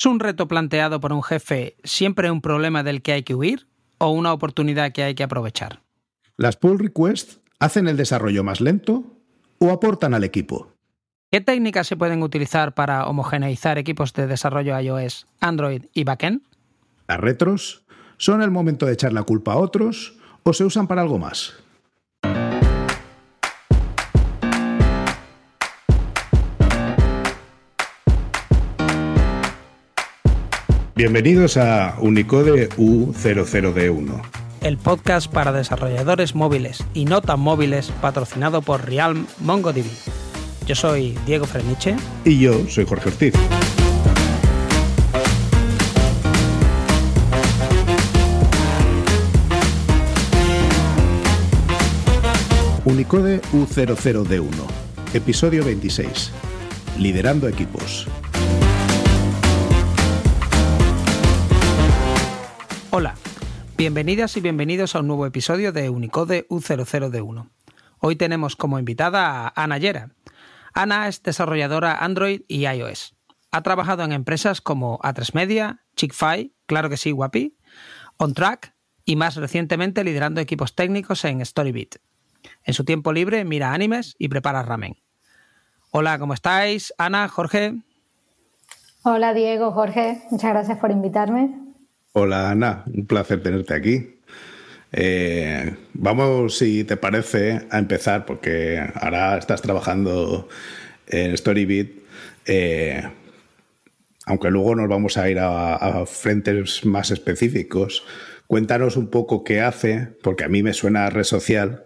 ¿Es un reto planteado por un jefe siempre un problema del que hay que huir o una oportunidad que hay que aprovechar? ¿Las pull requests hacen el desarrollo más lento o aportan al equipo? ¿Qué técnicas se pueden utilizar para homogeneizar equipos de desarrollo iOS, Android y backend? ¿Las retros son el momento de echar la culpa a otros o se usan para algo más? Bienvenidos a Unicode U00D1. El podcast para desarrolladores móviles y no tan móviles patrocinado por Realm MongoDB. Yo soy Diego Freniche. Y yo soy Jorge Ortiz. Unicode U00D1, episodio 26. Liderando equipos. Hola, bienvenidas y bienvenidos a un nuevo episodio de Unicode U00D1. Hoy tenemos como invitada a Ana Yera. Ana es desarrolladora Android y iOS. Ha trabajado en empresas como A3 Media, Chick-fil, Claro que sí, Guapi, OnTrack y más recientemente liderando equipos técnicos en Storybit. En su tiempo libre mira animes y prepara ramen. Hola, ¿cómo estáis? Ana, Jorge. Hola Diego, Jorge, muchas gracias por invitarme. Hola Ana, un placer tenerte aquí. Eh, vamos, si te parece, a empezar, porque ahora estás trabajando en Storybit, eh, aunque luego nos vamos a ir a, frentes más específicos. Cuéntanos un poco qué hace, porque a mí me suena a red social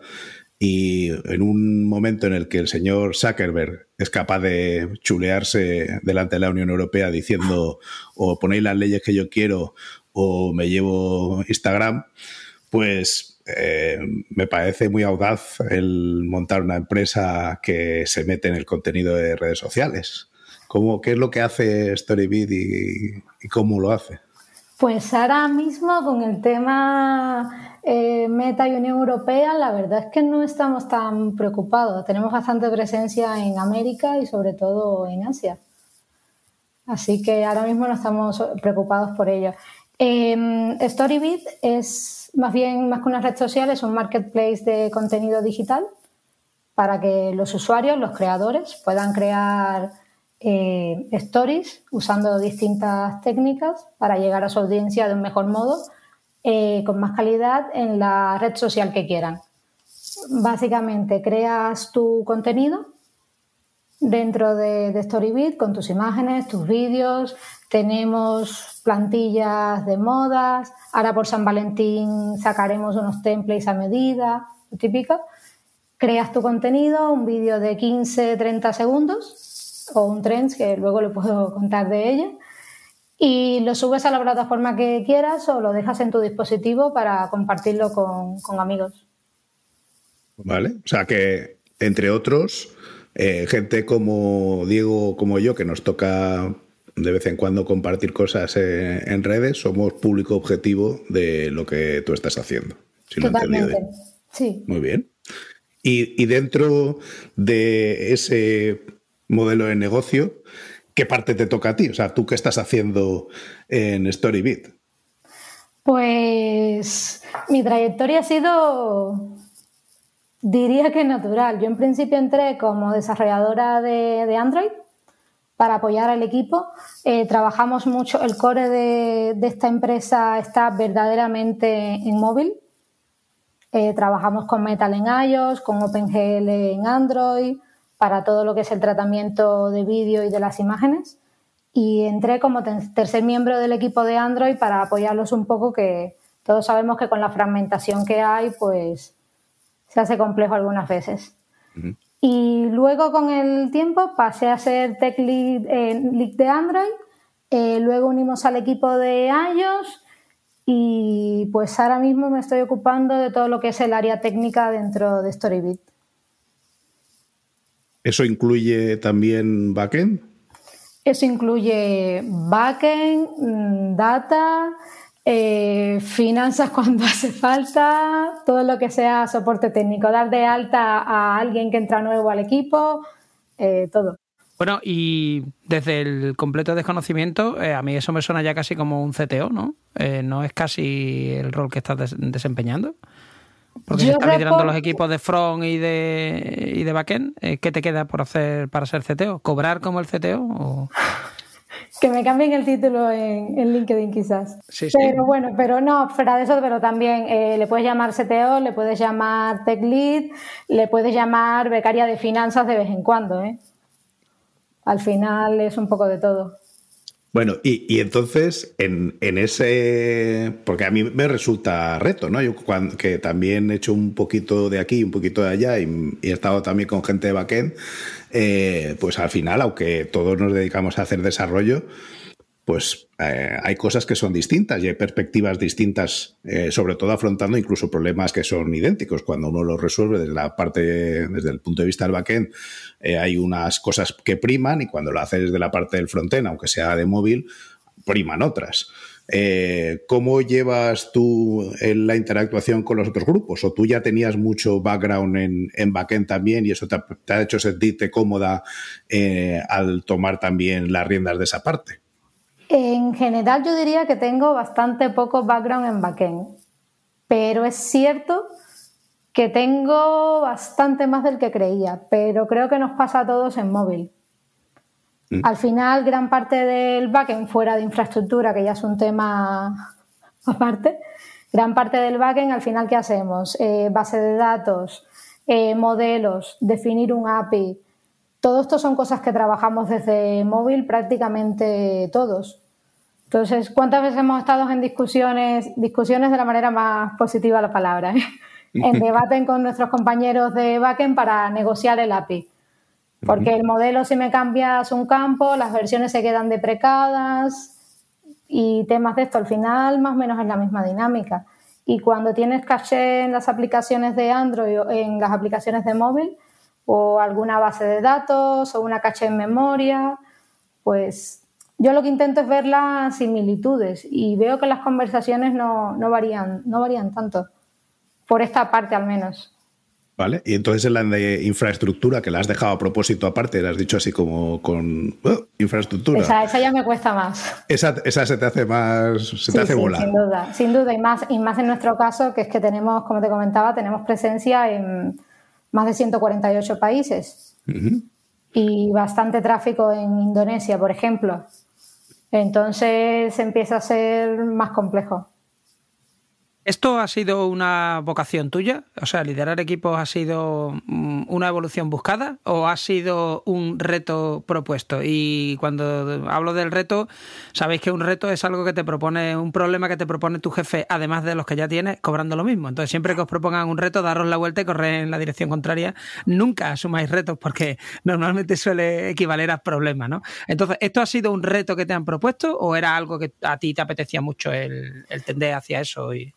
y en un momento en el que el señor Zuckerberg es capaz de chulearse delante de la Unión Europea diciendo o ponéis las leyes que yo quiero o me llevo Instagram, pues eh, me parece muy audaz el montar una empresa que se mete en el contenido de redes sociales. ¿Cómo, ¿Qué es lo que hace Storybit y, cómo lo hace? Pues ahora mismo con el tema eh, Meta y Unión Europea, la verdad es que no estamos tan preocupados. Tenemos bastante presencia en América y sobre todo en Asia. Así que ahora mismo no estamos preocupados por ello. Eh, Storybit es más bien, más que una red social, es un marketplace de contenido digital para que los usuarios, los creadores, puedan crear eh, stories usando distintas técnicas para llegar a su audiencia de un mejor modo, eh, con más calidad en la red social que quieran. Básicamente, creas tu contenido dentro de, de Storybit con tus imágenes, tus vídeos, tenemos plantillas de modas, ahora por San Valentín sacaremos unos templates a medida, típico. Creas tu contenido, un vídeo de 15, 30 segundos o un trends que luego le puedo contar de ella y lo subes a la plataforma que quieras o lo dejas en tu dispositivo para compartirlo con, amigos. Vale, o sea que entre otros, eh, gente como Diego, como yo, que nos toca de vez en cuando compartir cosas en, redes, somos público objetivo de lo que tú estás haciendo. Si Totalmente. sí. Muy bien. Y, dentro de ese modelo de negocio, ¿qué parte te toca a ti? O sea, ¿tú qué estás haciendo en Storybit? Pues mi trayectoria ha sido, diría que natural. Yo en principio entré como desarrolladora de Android para apoyar al equipo. Eh, trabajamos mucho, el core de, esta empresa está verdaderamente en móvil. Eh, trabajamos con Metal en iOS, con OpenGL en Android, para todo lo que es el tratamiento de vídeo y de las imágenes. Y entré como tercer miembro del equipo de Android para apoyarlos un poco, que todos sabemos que con la fragmentación que hay, pues se hace complejo algunas veces. Y luego con el tiempo pasé a ser tech lead, de Android, eh, luego unimos al equipo de iOS y pues ahora mismo me estoy ocupando de todo lo que es el área técnica dentro de Storybit. ¿Eso incluye también backend? Eso incluye backend, mm, data, eh, finanzas cuando hace falta, todo lo que sea soporte técnico, dar de alta a alguien que entra nuevo al equipo, eh, todo. Bueno, y desde el completo desconocimiento, eh, a mí eso me suena ya casi como un CTO, ¿no? No es casi el rol que estás desempeñando. Porque si estás liderando los equipos de front y de, y de backend, ¿qué te queda por hacer para ser CTO? ¿Cobrar como el CTO? Que me cambien el título en, LinkedIn quizás. Sí, sí. Pero bueno, pero no, fuera de eso, pero también le puedes llamar CTO, le puedes llamar Tech Lead, le puedes llamar becaria de finanzas de vez en cuando, ¿eh? al final es un poco de todo. Bueno, y, entonces en, ese, porque a mí me resulta reto, ¿no? Yo cuando, que también he hecho un poquito de aquí, un poquito de allá y, he estado también con gente de backend, eh, pues al final, aunque todos nos dedicamos a hacer desarrollo, pues eh, hay cosas que son distintas y hay perspectivas distintas, eh, sobre todo afrontando incluso problemas que son idénticos. Cuando uno los resuelve desde la parte, desde el punto de vista del backend, hay unas cosas que priman y cuando lo haces desde la parte del frontend, aunque sea de móvil, priman otras. ¿Cómo llevas tú la interactuación con los otros grupos? ¿O tú ya tenías mucho background en, en backend también y eso te ha hecho sentirte cómoda al tomar también las riendas de esa parte? En general yo diría que tengo bastante poco background en backend, pero es cierto que tengo bastante más del que creía, pero creo que nos pasa a todos en móvil. Mm. Al final, gran parte del backend fuera de infraestructura, que ya es un tema aparte, gran parte del backend, al final, ¿qué hacemos? Eh, base de datos, eh, modelos, definir un API, todo esto son cosas que trabajamos desde móvil prácticamente todos. Entonces, ¿cuántas veces hemos estado en discusiones, discusiones de la manera más positiva la palabra, ¿eh? en debate con nuestros compañeros de backend para negociar el API? Porque el modelo, si me cambias un campo, las versiones se quedan deprecadas y temas de esto, al final más o menos es la misma dinámica. Y cuando tienes caché en las aplicaciones de Android o en las aplicaciones de móvil, o alguna base de datos o una caché en memoria, pues yo lo que intento es ver las similitudes y veo que las conversaciones no, varían, no varían tanto, por esta parte al menos. Vale, y entonces en la de infraestructura, que la has dejado a propósito aparte, la has dicho así como con oh, infraestructura. Esa, esa, ya me cuesta más. Esa, esa se te hace más, se te hace volar. Sin duda, sin duda, y más, y más en nuestro caso, que es que tenemos, como te comentaba, tenemos presencia en más de 148 países y bastante tráfico en Indonesia, por ejemplo. Entonces empieza a ser más complejo. ¿Esto ha sido una vocación tuya? O sea, liderar equipos ha sido mm, una evolución buscada o ha sido un reto propuesto? Y cuando hablo del reto, sabéis que un reto es algo que te propone, un problema que te propone tu jefe, además de los que ya tienes, cobrando lo mismo. Entonces, siempre que os propongan un reto, daros la vuelta y correr en la dirección contraria. Nunca asumáis retos porque normalmente suele equivaler a problemas, ¿no? Entonces, ¿esto ha sido un reto que te han propuesto o era algo que a ti te apetecía mucho el, el tender hacia eso? Y...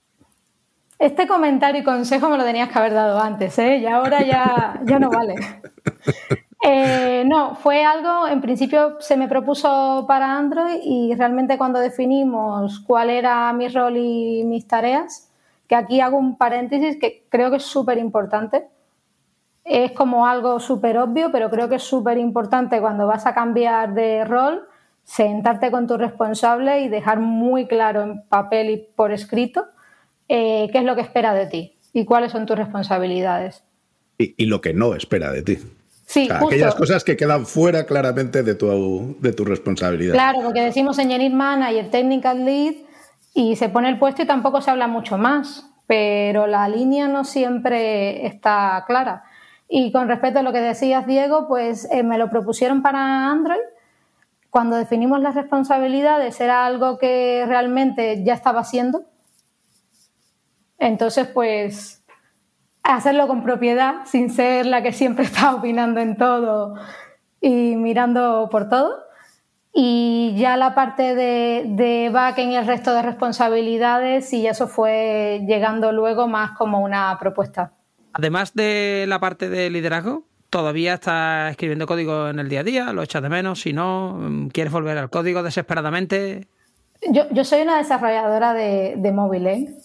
Este comentario y consejo me lo tenías que haber dado antes, ¿eh? Y ahora ya, ya no vale. Eh, no, fue algo, en principio se me propuso para Android y realmente cuando definimos cuál era mi rol y mis tareas, que aquí hago un paréntesis que creo que es súper importante. Es como algo súper obvio, pero creo que es súper importante cuando vas a cambiar de rol, sentarte con tu responsable y dejar muy claro en papel y por escrito eh, qué es lo que espera de ti y cuáles son tus responsabilidades. Y, lo que no espera de ti. Sí, aquellas cosas que quedan fuera claramente de tu, de tu responsabilidad. Claro, porque decimos Engineering Manager, Technical Lead y se pone el puesto y tampoco se habla mucho más, pero la línea no siempre está clara. Y con respecto a lo que decías, Diego, pues eh, me lo propusieron para Android. Cuando definimos las responsabilidades era algo que realmente ya estaba haciendo, entonces, pues, hacerlo con propiedad, sin ser la que siempre está opinando en todo y mirando por todo. Y ya la parte de, de back en el resto de responsabilidades, y eso fue llegando luego más como una propuesta. Además de la parte de liderazgo, ¿todavía estás escribiendo código en el día a día? ¿Lo echas de menos? Si no, ¿quieres volver al código desesperadamente? Yo, soy una desarrolladora de, de móvil, ¿eh?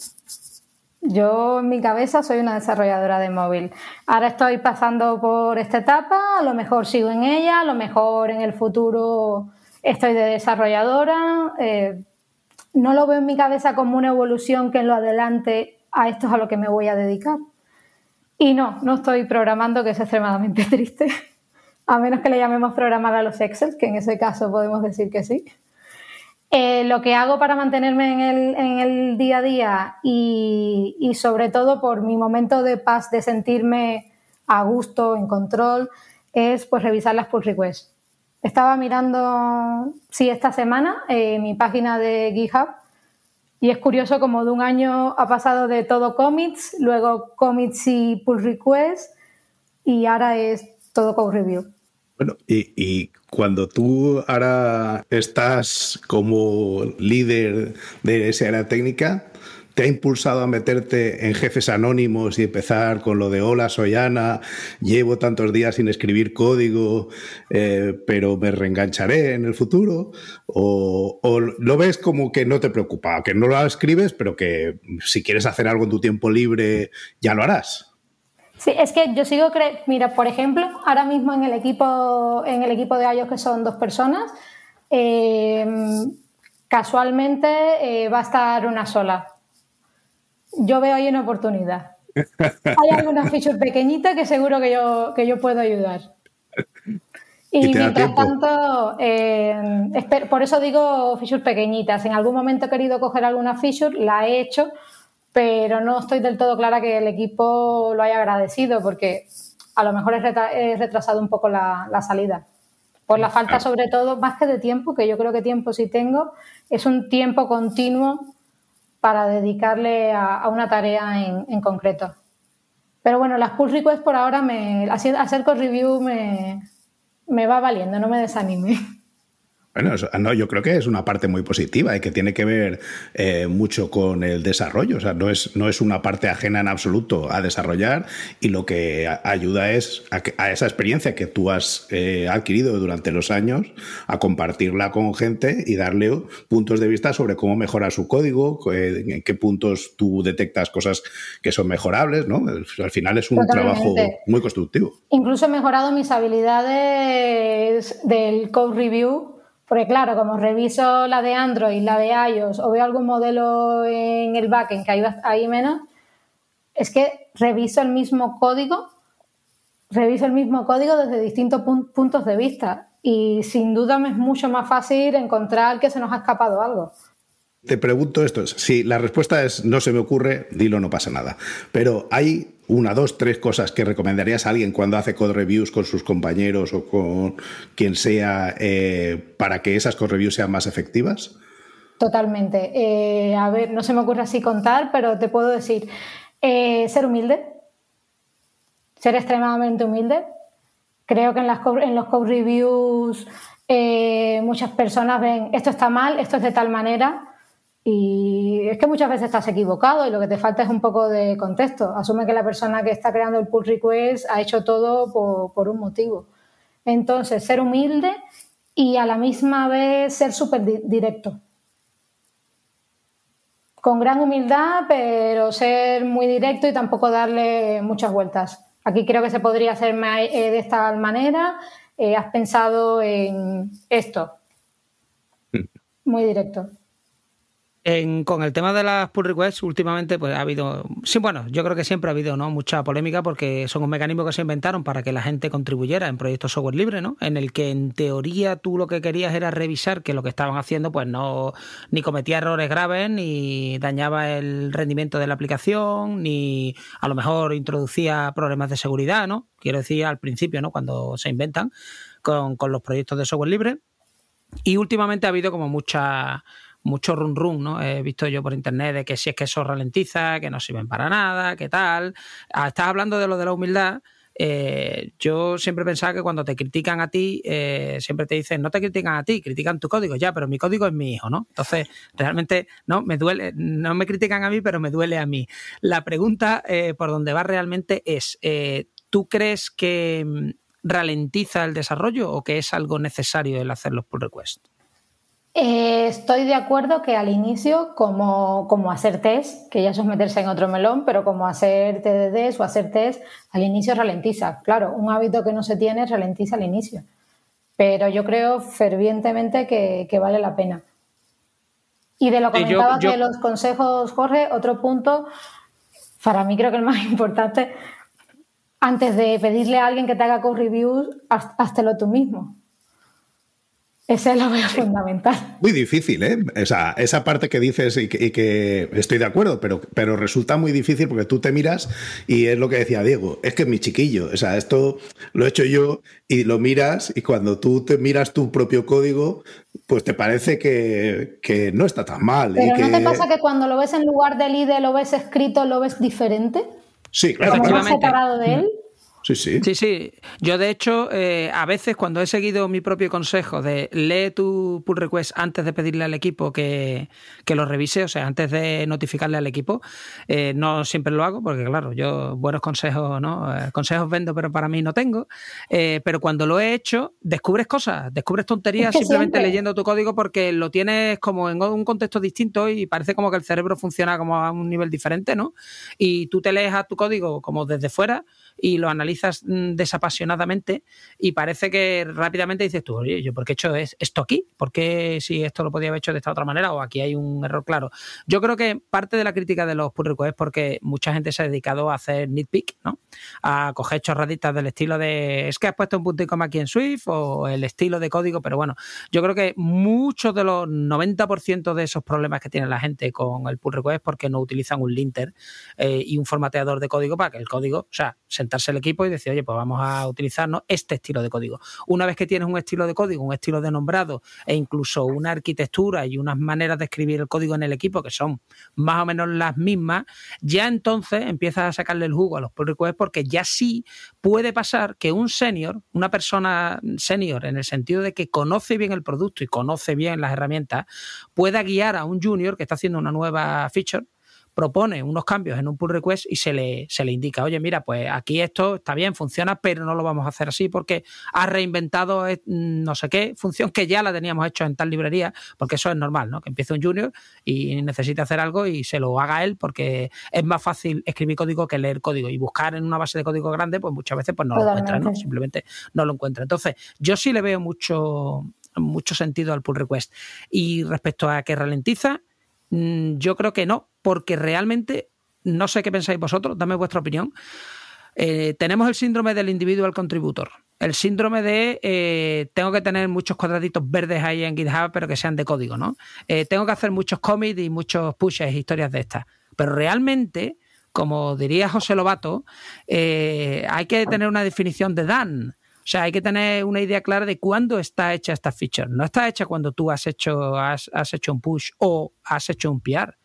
Yo en mi cabeza soy una desarrolladora de móvil. Ahora estoy pasando por esta etapa, a lo mejor sigo en ella, a lo mejor en el futuro estoy de desarrolladora. Eh, no lo veo en mi cabeza como una evolución que en lo adelante a esto es a lo que me voy a dedicar. Y no, no estoy programando, que es extremadamente triste, a menos que le llamemos programar a los Excel, que en ese caso podemos decir que sí. Eh, lo que hago para mantenerme en el, día a día y, sobre todo por mi momento de paz, de sentirme a gusto, en control, es pues revisar las pull requests. Estaba mirando, sí, esta semana eh, mi página de GitHub y es curioso como de un año ha pasado de todo commits, luego commits y pull requests y ahora es todo code review. Bueno, y, cuando tú ahora estás como líder de esa área técnica, ¿te ha impulsado a meterte en jefes anónimos y empezar con lo de hola, soy Ana, llevo tantos días sin escribir código, eh, pero me reengancharé en el futuro? O, ¿O lo ves como que no te preocupa, que no lo escribes, pero que si quieres hacer algo en tu tiempo libre, ya lo harás? Sí, es que yo sigo creyendo, mira, por ejemplo, ahora mismo en el equipo, en el equipo de iOS que son dos personas, eh, casualmente eh, va a estar una sola. Yo veo ahí una oportunidad. Hay alguna feature pequeñita que seguro que yo, que yo puedo ayudar. Y, mientras tanto, eh, por eso digo features pequeñitas. En algún momento he querido coger alguna feature, la he hecho, pero no estoy del todo clara que el equipo lo haya agradecido porque a lo mejor he retrasado un poco la, salida. Por la falta, sobre todo, más que de tiempo, que yo creo que tiempo sí tengo, es un tiempo continuo para dedicarle a, una tarea en, concreto. Pero bueno, las pull requests por ahora, me, hacer co-review me, me va valiendo, no me desanime. Bueno, no, yo creo que es una parte muy positiva y que tiene que ver eh, mucho con el desarrollo. O sea, no es, no es una parte ajena en absoluto a desarrollar y lo que ayuda es a, esa experiencia que tú has eh, adquirido durante los años, a compartirla con gente y darle puntos de vista sobre cómo mejorar su código, en qué puntos tú detectas cosas que son mejorables, ¿no? Al final es un trabajo muy constructivo. Incluso he mejorado mis habilidades del code review porque claro, como reviso la de Android, la de iOS o veo algún modelo en el backend que hay, menos, es que reviso el mismo código, reviso el mismo código desde distintos puntos de vista y sin duda me es mucho más fácil encontrar que se nos ha escapado algo. Te pregunto esto, si la respuesta es no se me ocurre, dilo, no pasa nada. Pero hay una, dos, tres cosas que recomendarías a alguien cuando hace code reviews con sus compañeros o con quien sea eh, para que esas code reviews sean más efectivas? Totalmente. Eh, a ver, no se me ocurre así contar, pero te puedo decir, eh, ser humilde, ser extremadamente humilde. Creo que en, las, en los code reviews muchas personas ven esto está mal, esto es de tal manera y es que muchas veces estás equivocado y lo que te falta es un poco de contexto. Asume que la persona que está creando el pull request ha hecho todo por, un motivo. Entonces, ser humilde y a la misma vez ser súper directo. Con gran humildad, pero ser muy directo y tampoco darle muchas vueltas. Aquí creo que se podría hacer eh, de esta manera. Eh, has pensado en esto. Mm. Muy directo con el tema de las pull requests, últimamente pues ha habido, sí, bueno, yo creo que siempre ha habido ¿no? mucha polémica porque son un mecanismo que se inventaron para que la gente contribuyera en proyectos software libre, ¿no? En el que en teoría tú lo que querías era revisar que lo que estaban haciendo pues no ni cometía errores graves, ni dañaba el rendimiento de la aplicación, ni a lo mejor introducía problemas de seguridad, ¿no? Quiero decir al principio, ¿no? Cuando se inventan con, con los proyectos de software libre. Y últimamente ha habido como mucha mucho run run, ¿no? He visto yo por internet de que si es que eso ralentiza, que no sirven para nada, que tal. Ah, estás hablando de lo de la humildad. Eh, yo siempre pensaba que cuando te critican a ti, eh, siempre te dicen, no te critican a ti, critican tu código, ya, pero mi código es mi hijo, ¿no? Entonces, realmente, no, me duele, no me critican a mí, pero me duele a mí. La pregunta eh, por donde va realmente es, ¿tú crees que mm, ralentiza el desarrollo o que es algo necesario el hacer los pull requests? Eh, estoy de acuerdo que al inicio, como, como, hacer test, que ya eso es meterse en otro melón, pero como hacer TDDs o hacer test, al inicio ralentiza. Claro, un hábito que no se tiene ralentiza al inicio. Pero yo creo fervientemente que, vale la pena. Y de lo que comentabas de los consejos, Jorge, otro punto, para mí creo que el más importante, antes de pedirle a alguien que te haga co-reviews, háztelo tú mismo. Ese es lo veo fundamental. Muy difícil, ¿eh? O sea, esa parte que dices y que, estoy de acuerdo, pero, pero resulta muy difícil porque tú te miras y es lo que decía Diego, es que es mi chiquillo. O sea, esto lo he hecho yo y lo miras y cuando tú te miras tu propio código, pues te parece que, no está tan mal. Pero ¿no te pasa que cuando lo ves en lugar del IDE, lo ves escrito, lo ves diferente? Sí, claro. Separado de él. Sí, sí. Sí, sí. Yo, de hecho, eh, a veces cuando he seguido mi propio consejo de lee tu pull request antes de pedirle al equipo que, lo revise, o sea, antes de notificarle al equipo, eh, no siempre lo hago, porque claro, yo buenos consejos, ¿no? Eh, consejos vendo, pero para mí no tengo. pero cuando lo he hecho, descubres cosas, descubres tonterías simplemente leyendo tu código porque lo tienes como en un contexto distinto y parece como que el cerebro funciona como a un nivel diferente, ¿no? Y tú te lees a tu código como desde fuera y lo analizas mm, desapasionadamente y parece que rápidamente dices tú, oye, ¿yo por qué he hecho esto aquí? ¿Por qué si esto lo podía haber hecho de esta otra manera o aquí hay un error claro? Yo creo que parte de la crítica de los pull requests es porque mucha gente se ha dedicado a hacer nitpick, ¿no? A coger chorraditas del estilo de, es que has puesto un punto y coma aquí en Swift o el estilo de código, pero bueno, yo creo que muchos de los 90% de esos problemas que tiene la gente con el pull request es porque no utilizan un linter eh, y un formateador de código para que el código, o sea, sentarse el equipo y decir, oye, pues vamos a utilizarnos este estilo de código. Una vez que tienes un estilo de código, un estilo de nombrado e incluso una arquitectura y unas maneras de escribir el código en el equipo que son más o menos las mismas, ya entonces empiezas a sacarle el jugo a los pull requests porque ya sí puede pasar que un senior, una persona senior en el sentido de que conoce bien el producto y conoce bien las herramientas, pueda guiar a un junior que está haciendo una nueva feature propone unos cambios en un pull request y se le, se le indica, oye, mira, pues aquí esto está bien, funciona, pero no lo vamos a hacer así porque ha reinventado eh, no sé qué función que ya la teníamos hecho en tal librería, porque eso es normal, ¿no? Que empiece un junior y necesite hacer algo y se lo haga él porque es más fácil escribir código que leer código y buscar en una base de código grande, pues muchas veces pues no lo encuentra, ¿no? Simplemente no lo encuentra. Entonces, yo sí le veo mucho mucho sentido al pull request. Y respecto a que ralentiza, Mm, yo creo que no, porque realmente, no sé qué pensáis vosotros, dame vuestra opinión. Eh, tenemos el síndrome del individual contributor. El síndrome de eh, tengo que tener muchos cuadraditos verdes ahí en GitHub, pero que sean de código, ¿no? Eh, tengo que hacer muchos commits y muchos pushes, historias de estas. Pero realmente, como diría José Lobato, hay que tener una definición de Dan. O sea, hay que tener una idea clara de cuándo está hecha esta feature. No está hecha cuando tú has hecho, has, hecho un push o has hecho un PR.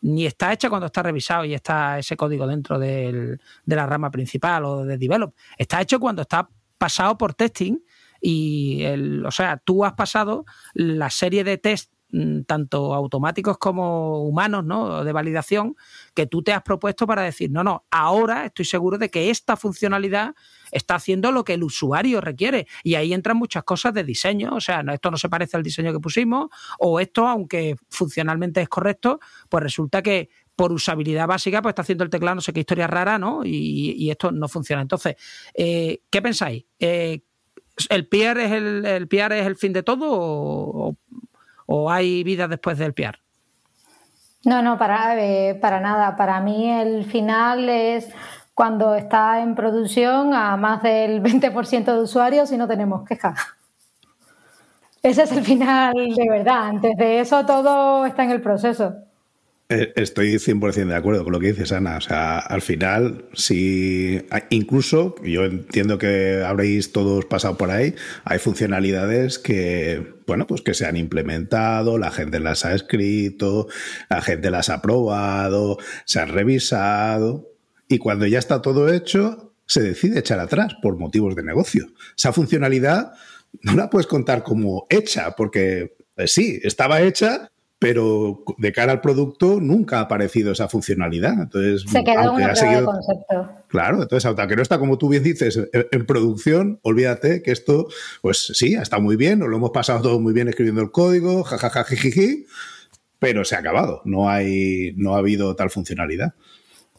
Ni está hecha cuando está revisado y está ese código dentro de la rama principal o de develop. Está hecho cuando está pasado por testing y, el, o sea, tú has pasado la serie de test mm, tanto automáticos como humanos, ¿no? De validación que tú te has propuesto para decir, no, no, ahora estoy seguro de que esta funcionalidad está haciendo lo que el usuario requiere. Y ahí entran muchas cosas de diseño. O sea, esto no se parece al diseño que pusimos, o esto, aunque funcionalmente es correcto, pues resulta que por usabilidad básica, pues está haciendo el teclado no sé qué historia rara, ¿no? Y, esto no funciona. Entonces, eh, ¿qué pensáis? Eh, ¿El PR es el, el es el fin de todo o, o hay vida después del PR? No, no, para, eh, para nada. Para mí el final es cuando está en producción a más del 20% de usuarios y no tenemos quejas. Ese es el final de verdad. Antes de eso todo está en el proceso. Eh, estoy 100% de acuerdo con lo que dices, Ana. O sea, al final, si incluso, yo entiendo que habréis todos pasado por ahí, hay funcionalidades que, bueno, pues que se han implementado, la gente las ha escrito, la gente las ha probado, se han revisado, y cuando ya está todo hecho, se decide echar atrás por motivos de negocio. Esa funcionalidad no la puedes contar como hecha, porque eh, sí, estaba hecha, pero de cara al producto nunca ha aparecido esa funcionalidad. Entonces, Se quedó aunque ha seguido... concepto. Claro, entonces, aunque no está, como tú bien dices, en, producción, olvídate que esto, pues sí, está muy bien, nos lo hemos pasado todo muy bien escribiendo el código, jajaja, pero se ha acabado, no, hay, no ha habido tal funcionalidad.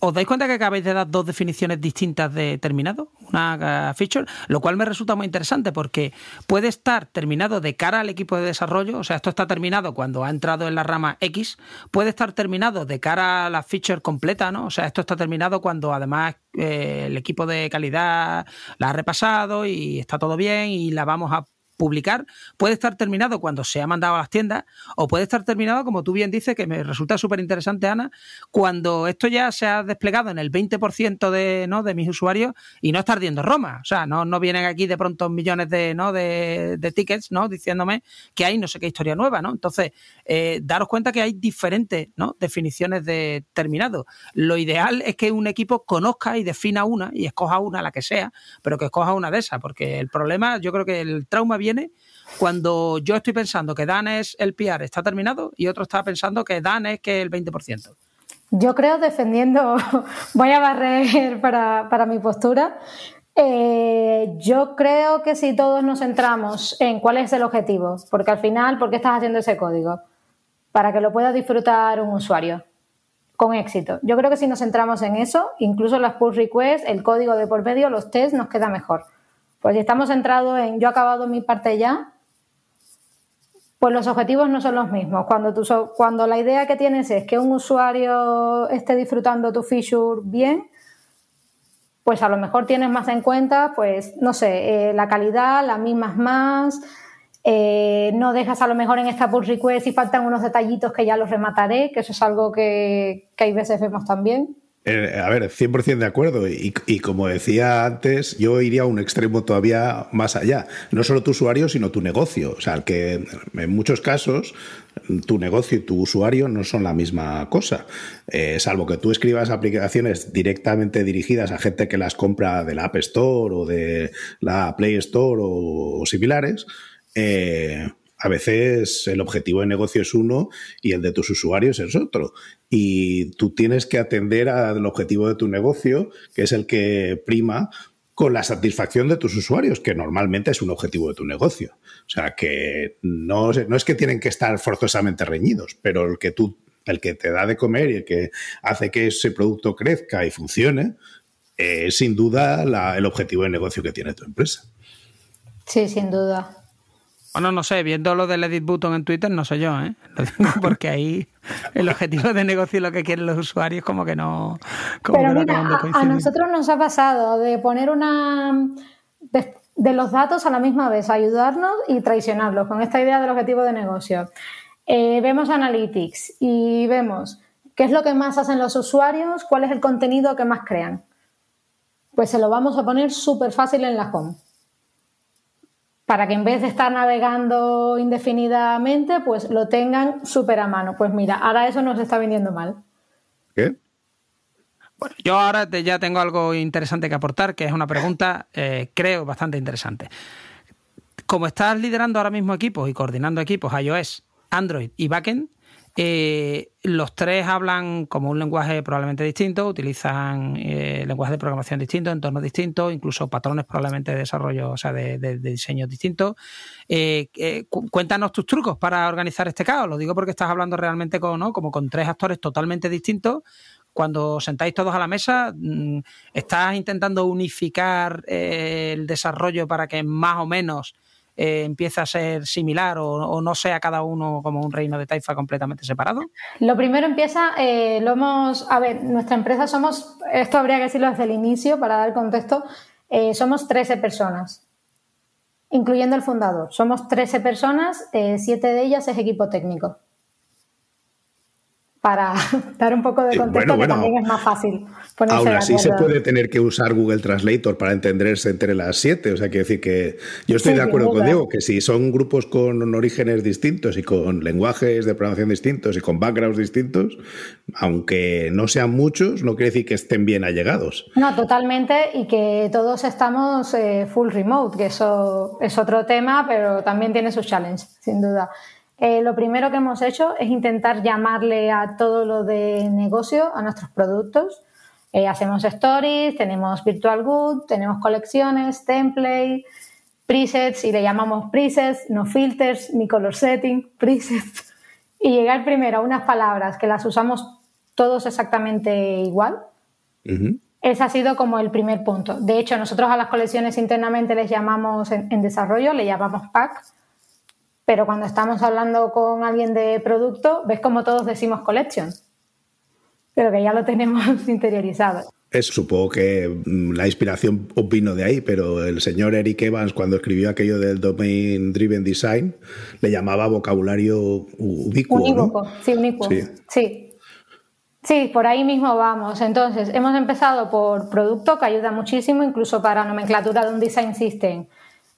¿Os dais cuenta que acabáis de dar dos definiciones distintas de terminado? Una feature, lo cual me resulta muy interesante porque puede estar terminado de cara al equipo de desarrollo, o sea, esto está terminado cuando ha entrado en la rama X, puede estar terminado de cara a la feature completa, ¿no? O sea, esto está terminado cuando además eh, el equipo de calidad la ha repasado y está todo bien y la vamos a publicar puede estar terminado cuando se ha mandado a las tiendas o puede estar terminado, como tú bien dices, que me resulta súper interesante, Ana, cuando esto ya se ha desplegado en el 20% de, ¿no? de mis usuarios y no está ardiendo Roma. O sea, no, no vienen aquí de pronto millones de, ¿no? de, tickets ¿no? diciéndome que hay no sé qué historia nueva. ¿no? Entonces, eh, daros cuenta que hay diferentes ¿no? definiciones de terminado. Lo ideal es que un equipo conozca y defina una y escoja una, la que sea, pero que escoja una de esas, porque el problema, yo creo que el trauma viene cuando yo estoy pensando que Dan es el PR está terminado y otro está pensando que Dan es que el 20%. Yo creo, defendiendo, voy a barrer para, mi postura, eh, yo creo que si todos nos centramos en cuál es el objetivo, porque al final, ¿por qué estás haciendo ese código? Para que lo pueda disfrutar un usuario con éxito. Yo creo que si nos centramos en eso, incluso las pull requests, el código de por medio, los tests, nos queda mejor. Pues si estamos centrados en yo he acabado mi parte ya, pues los objetivos no son los mismos. Cuando, tú, cuando la idea que tienes es que un usuario esté disfrutando tu feature bien, pues a lo mejor tienes más en cuenta, pues, no sé, eh, la calidad, las mismas más, eh, no dejas a lo mejor en esta pull request y faltan unos detallitos que ya los remataré, que eso es algo que, que hay veces vemos también. Eh, a ver, 100% de acuerdo. Y, como decía antes, yo iría a un extremo todavía más allá. No solo tu usuario, sino tu negocio. O sea, que en muchos casos tu negocio y tu usuario no son la misma cosa. Eh, salvo que tú escribas aplicaciones directamente dirigidas a gente que las compra de la App Store o de la Play Store o, similares. Eh, a veces el objetivo de negocio es uno y el de tus usuarios es otro. Y tú tienes que atender al objetivo de tu negocio, que es el que prima con la satisfacción de tus usuarios, que normalmente es un objetivo de tu negocio. O sea, que no, no es que tienen que estar forzosamente reñidos, pero el que tú, el que te da de comer y el que hace que ese producto crezca y funcione, es sin duda el objetivo de negocio que tiene tu empresa. Sí, sin duda. Bueno, no sé, viendo lo del edit button en Twitter, no sé yo, ¿eh? Lo digo porque ahí el objetivo de negocio y lo que quieren los usuarios como que no... Pero mira, a, nosotros nos ha pasado de poner una... De, los datos a la misma vez, ayudarnos y traicionarlos con esta idea del objetivo de negocio. Eh, vemos Analytics y vemos qué es lo que más hacen los usuarios, cuál es el contenido que más crean. Pues se lo vamos a poner súper fácil en la home para que en vez de estar navegando indefinidamente, pues lo tengan súper a mano. Pues mira, ahora eso nos está viniendo mal. ¿Qué? Bueno, yo ahora ya tengo algo interesante que aportar, que es una pregunta, eh, creo, bastante interesante. Como estás liderando ahora mismo equipos y coordinando equipos iOS, Android y backend, eh, los tres hablan como un lenguaje probablemente distinto, utilizan eh, lenguajes de programación distintos, entornos distintos, incluso patrones probablemente de desarrollo, o sea, de, de, diseños distintos. Eh, cuéntanos tus trucos para organizar este caos. Lo digo porque estás hablando realmente con, como con tres actores totalmente distintos. Cuando sentáis todos a la mesa, mm, ¿estás intentando unificar el desarrollo para que más o menos eh, empieza a ser similar o, no sea cada uno como un reino de taifa completamente separado? Lo primero empieza, eh, lo hemos, a ver, nuestra empresa somos, esto habría que decirlo desde el inicio para dar contexto, eh, somos 13 personas, incluyendo el fundador. Somos 13 personas, 7 de ellas es equipo técnico para dar un poco de contexto que también es más fácil. Aún así se puede tener que usar Google Translator para entenderse entre las siete. O sea, quiere decir que yo estoy de acuerdo con Diego que si son grupos con orígenes distintos y con lenguajes de programación distintos y con backgrounds distintos, aunque no sean muchos, no quiere decir que estén bien allegados. No, totalmente, y que todos estamos eh, full remote, que eso es otro tema, pero también tiene sus challenges, sin duda. Eh, lo primero que hemos hecho es intentar llamarle a todo lo de negocio, a nuestros productos. Eh, hacemos stories, tenemos virtual good, tenemos colecciones, template, presets y le llamamos presets, no filters, ni color setting, presets. Y llegar primero a unas palabras que las usamos todos exactamente igual. Ese ha sido como el primer punto. De hecho, nosotros a las colecciones internamente les llamamos en, en desarrollo, le llamamos pack pero cuando estamos hablando con alguien de producto, ves como todos decimos collection, pero que ya lo tenemos interiorizado. Es, supongo que mm, la inspiración vino de ahí, pero el señor Eric Evans, cuando escribió aquello del Domain Driven Design, le llamaba vocabulario ubicuo. Unívoco, sí, unívoco. Sí. sí. Sí, por ahí mismo vamos. Entonces, hemos empezado por producto, que ayuda muchísimo, incluso para nomenclatura de un design system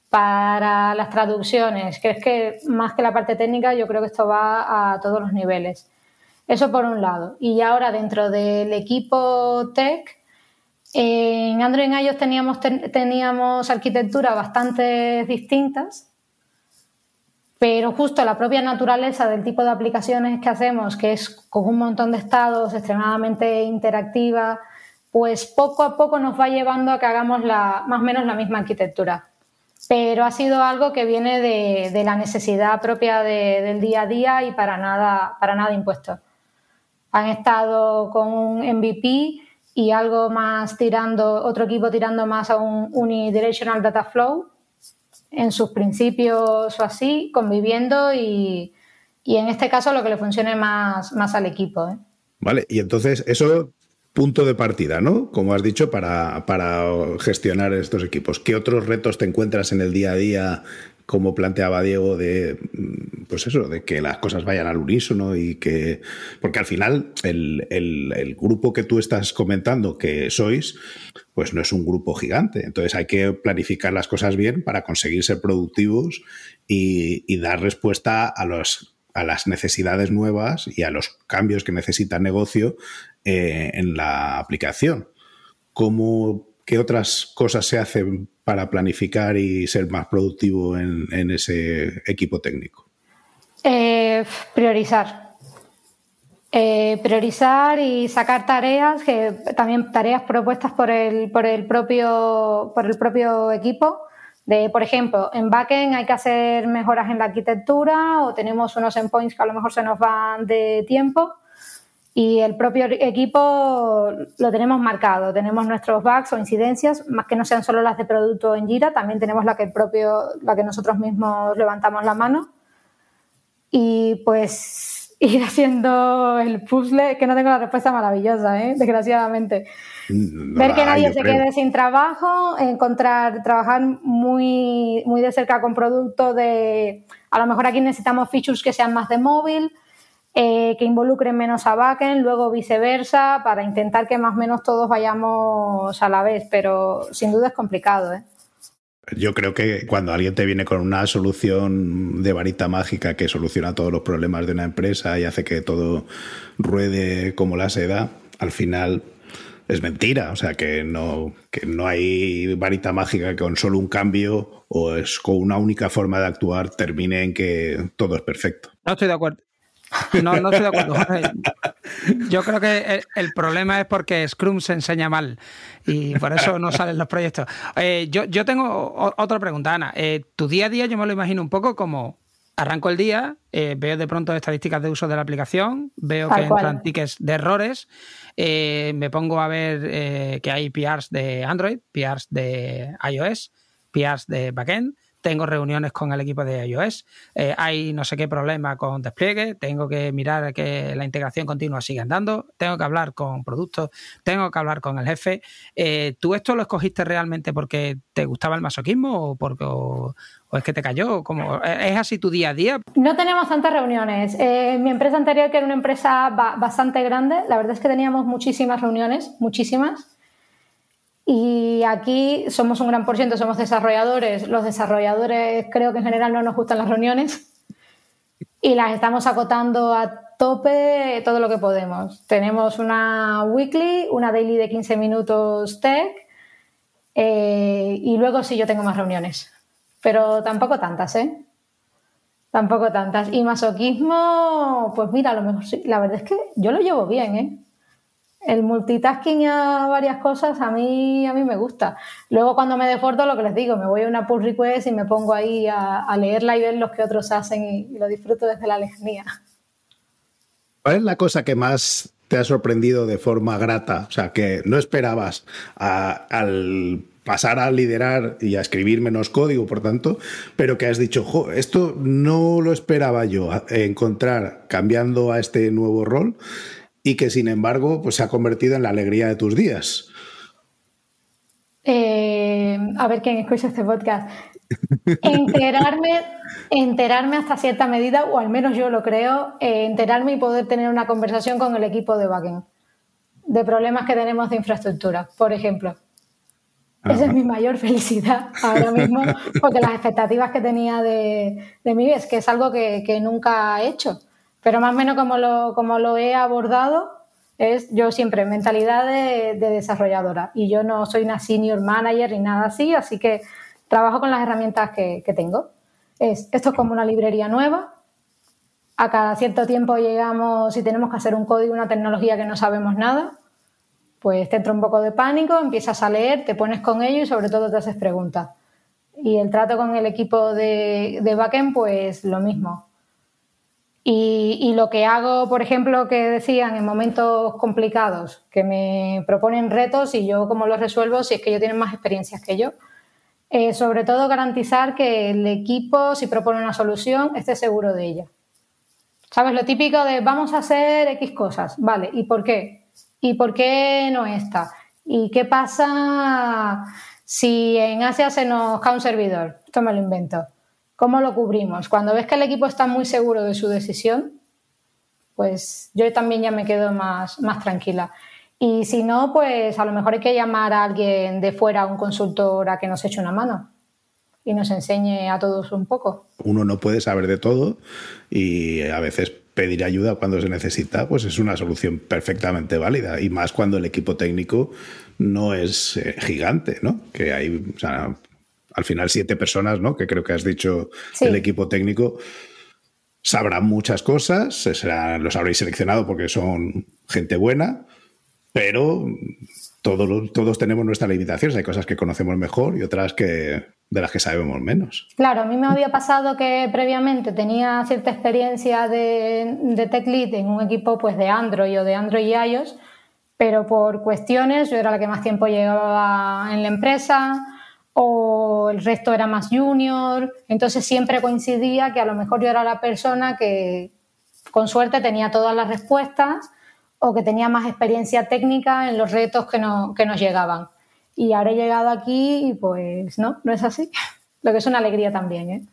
para las traducciones, que es que más que la parte técnica, yo creo que esto va a todos los niveles. Eso por un lado. Y ahora dentro del equipo tech, en Android y iOS teníamos, teníamos arquitecturas bastante distintas, pero justo la propia naturaleza del tipo de aplicaciones que hacemos, que es con un montón de estados, extremadamente interactiva, pues poco a poco nos va llevando a que hagamos la, más o menos la misma arquitectura pero ha sido algo que viene de, la necesidad propia del día a día y para nada, para nada impuesto. Han estado con un MVP y algo más tirando, otro equipo tirando más a un unidirectional data flow en sus principios o así, conviviendo y, en este caso lo que le funcione más, más al equipo. ¿eh? Vale, y entonces eso punto de partida, ¿no? Como has dicho, para, gestionar estos equipos. ¿Qué otros retos te encuentras en el día a día, como planteaba Diego, de pues eso, de que las cosas vayan al unísono y que. Porque al final, el, grupo que tú estás comentando que sois, pues no es un grupo gigante. Entonces hay que planificar las cosas bien para conseguir ser productivos y, y dar respuesta a los a las necesidades nuevas y a los cambios que necesita el negocio eh, en la aplicación. ¿Cómo, ¿Qué otras cosas se hacen para planificar y ser más productivo en, ese equipo técnico? Eh, priorizar. Eh, priorizar y sacar tareas, que también tareas propuestas por el, por el, propio, por el propio equipo de, por ejemplo, en backend hay que hacer mejoras en la arquitectura o tenemos unos endpoints que a lo mejor se nos van de tiempo y el propio equipo lo tenemos marcado. Tenemos nuestros bugs o incidencias, más que no sean solo las de producto en Jira, también tenemos la que el propio, la que nosotros mismos levantamos la mano. Y pues ir haciendo el puzzle, que no tengo la respuesta maravillosa, ¿eh? desgraciadamente. Ver que nadie se quede sin trabajo, encontrar, trabajar muy, muy de cerca con productos de, a lo mejor aquí necesitamos features que sean más de móvil, eh, que involucren menos a backend, luego viceversa, para intentar que más o menos todos vayamos a la vez, pero sin duda es complicado. ¿eh? Yo creo que cuando alguien te viene con una solución de varita mágica que soluciona todos los problemas de una empresa y hace que todo ruede como la seda, al final es mentira. O sea, que no, que no hay varita mágica que con solo un cambio o es con una única forma de actuar termine en que todo es perfecto. No estoy de acuerdo. No, no estoy de acuerdo. Yo creo que el, problema es porque Scrum se enseña mal y por eso no salen los proyectos. Eh, yo, yo tengo otra pregunta, Ana. Eh, tu día a día yo me lo imagino un poco como arranco el día, eh, veo de pronto estadísticas de uso de la aplicación, veo que entran tickets de errores, eh, me pongo a ver que hay PRs de Android, PRs de iOS, PRs de backend, tengo reuniones con el equipo de iOS, eh, hay no sé qué problema con despliegue, tengo que mirar que la integración continua siga andando, tengo que hablar con productos, tengo que hablar con el jefe. ¿Tú esto lo escogiste realmente porque te gustaba el masoquismo o porque, ¿O es que te cayó? como ¿Es así tu día a día? No tenemos tantas reuniones. Eh, mi empresa anterior, que era una empresa bastante grande, la verdad es que teníamos muchísimas reuniones, muchísimas. Y aquí somos un gran por ciento, somos desarrolladores. Los desarrolladores creo que en general no nos gustan las reuniones y las estamos acotando a tope todo lo que podemos. Tenemos una weekly, una daily de 15 minutos tech eh, y luego sí yo tengo más reuniones pero tampoco tantas, ¿eh? Tampoco tantas. Y masoquismo, pues mira, a lo mejor sí. La verdad es que yo lo llevo bien, ¿eh? El multitasking a varias cosas a mí, a mí me gusta. Luego cuando me deporto, lo que les digo, me voy a una pull request y me pongo ahí a, leerla y ver los que otros hacen y, lo disfruto desde la lejanía. ¿Cuál es la cosa que más te ha sorprendido de forma grata? O sea, que no esperabas al pasar a liderar y a escribir menos código, por tanto, pero que has dicho, jo, esto no lo esperaba yo encontrar cambiando a este nuevo rol y que sin embargo pues, se ha convertido en la alegría de tus días. Eh, a ver quién escucha este podcast. enterarme, enterarme hasta cierta medida, o al menos yo lo creo, eh, enterarme y poder tener una conversación con el equipo de backend de problemas que tenemos de infraestructura, por ejemplo. Esa es mi mayor felicidad ahora mismo, porque las expectativas que tenía de, de mí es que es algo que, que, nunca he hecho. Pero más o menos como lo, como lo he abordado, es yo siempre mentalidad de, de desarrolladora. Y yo no soy una senior manager ni nada así, así que trabajo con las herramientas que, tengo. Es, esto es como una librería nueva. A cada cierto tiempo llegamos y tenemos que hacer un código, una tecnología que no sabemos nada pues te entra un poco de pánico, empiezas a leer, te pones con ello y sobre todo te haces preguntas. Y el trato con el equipo de, de backend, pues lo mismo. Y, lo que hago, por ejemplo, que decían en momentos complicados, que me proponen retos y yo cómo los resuelvo si es que ellos tienen más experiencias que yo. Sobre todo garantizar que el equipo, si propone una solución, esté seguro de ella. ¿Sabes? Lo típico de vamos a hacer X cosas, ¿vale? ¿Y por qué? ¿Y por qué no está? ¿Y qué pasa si en Asia se nos cae un servidor? Esto me lo invento. ¿Cómo lo cubrimos? Cuando ves que el equipo está muy seguro de su decisión, pues yo también ya me quedo más, más tranquila. Y si no, pues a lo mejor hay que llamar a alguien de fuera, a un consultor, a que nos eche una mano y nos enseñe a todos un poco. Uno no puede saber de todo y a veces pedir ayuda cuando se necesita, pues es una solución perfectamente válida. Y más cuando el equipo técnico no es eh, gigante, ¿no? Que hay, o sea, al final siete personas, ¿no? Que creo que has dicho el equipo técnico sabrán muchas cosas, los habréis seleccionado porque son gente buena, pero todos, todos tenemos nuestras limitaciones. Hay cosas que conocemos mejor y otras que de las que sabemos menos. Claro, a mí me había pasado que previamente tenía cierta experiencia de, de tech lead en un equipo pues, de Android o de Android y iOS, pero por cuestiones yo era la que más tiempo llevaba en la empresa o el resto era más junior, entonces siempre coincidía que a lo mejor yo era la persona que con suerte tenía todas las respuestas o que tenía más experiencia técnica en los retos que, no, que nos llegaban. Y ahora he llegado aquí y pues no, no es así. Lo que es una alegría también, ¿eh?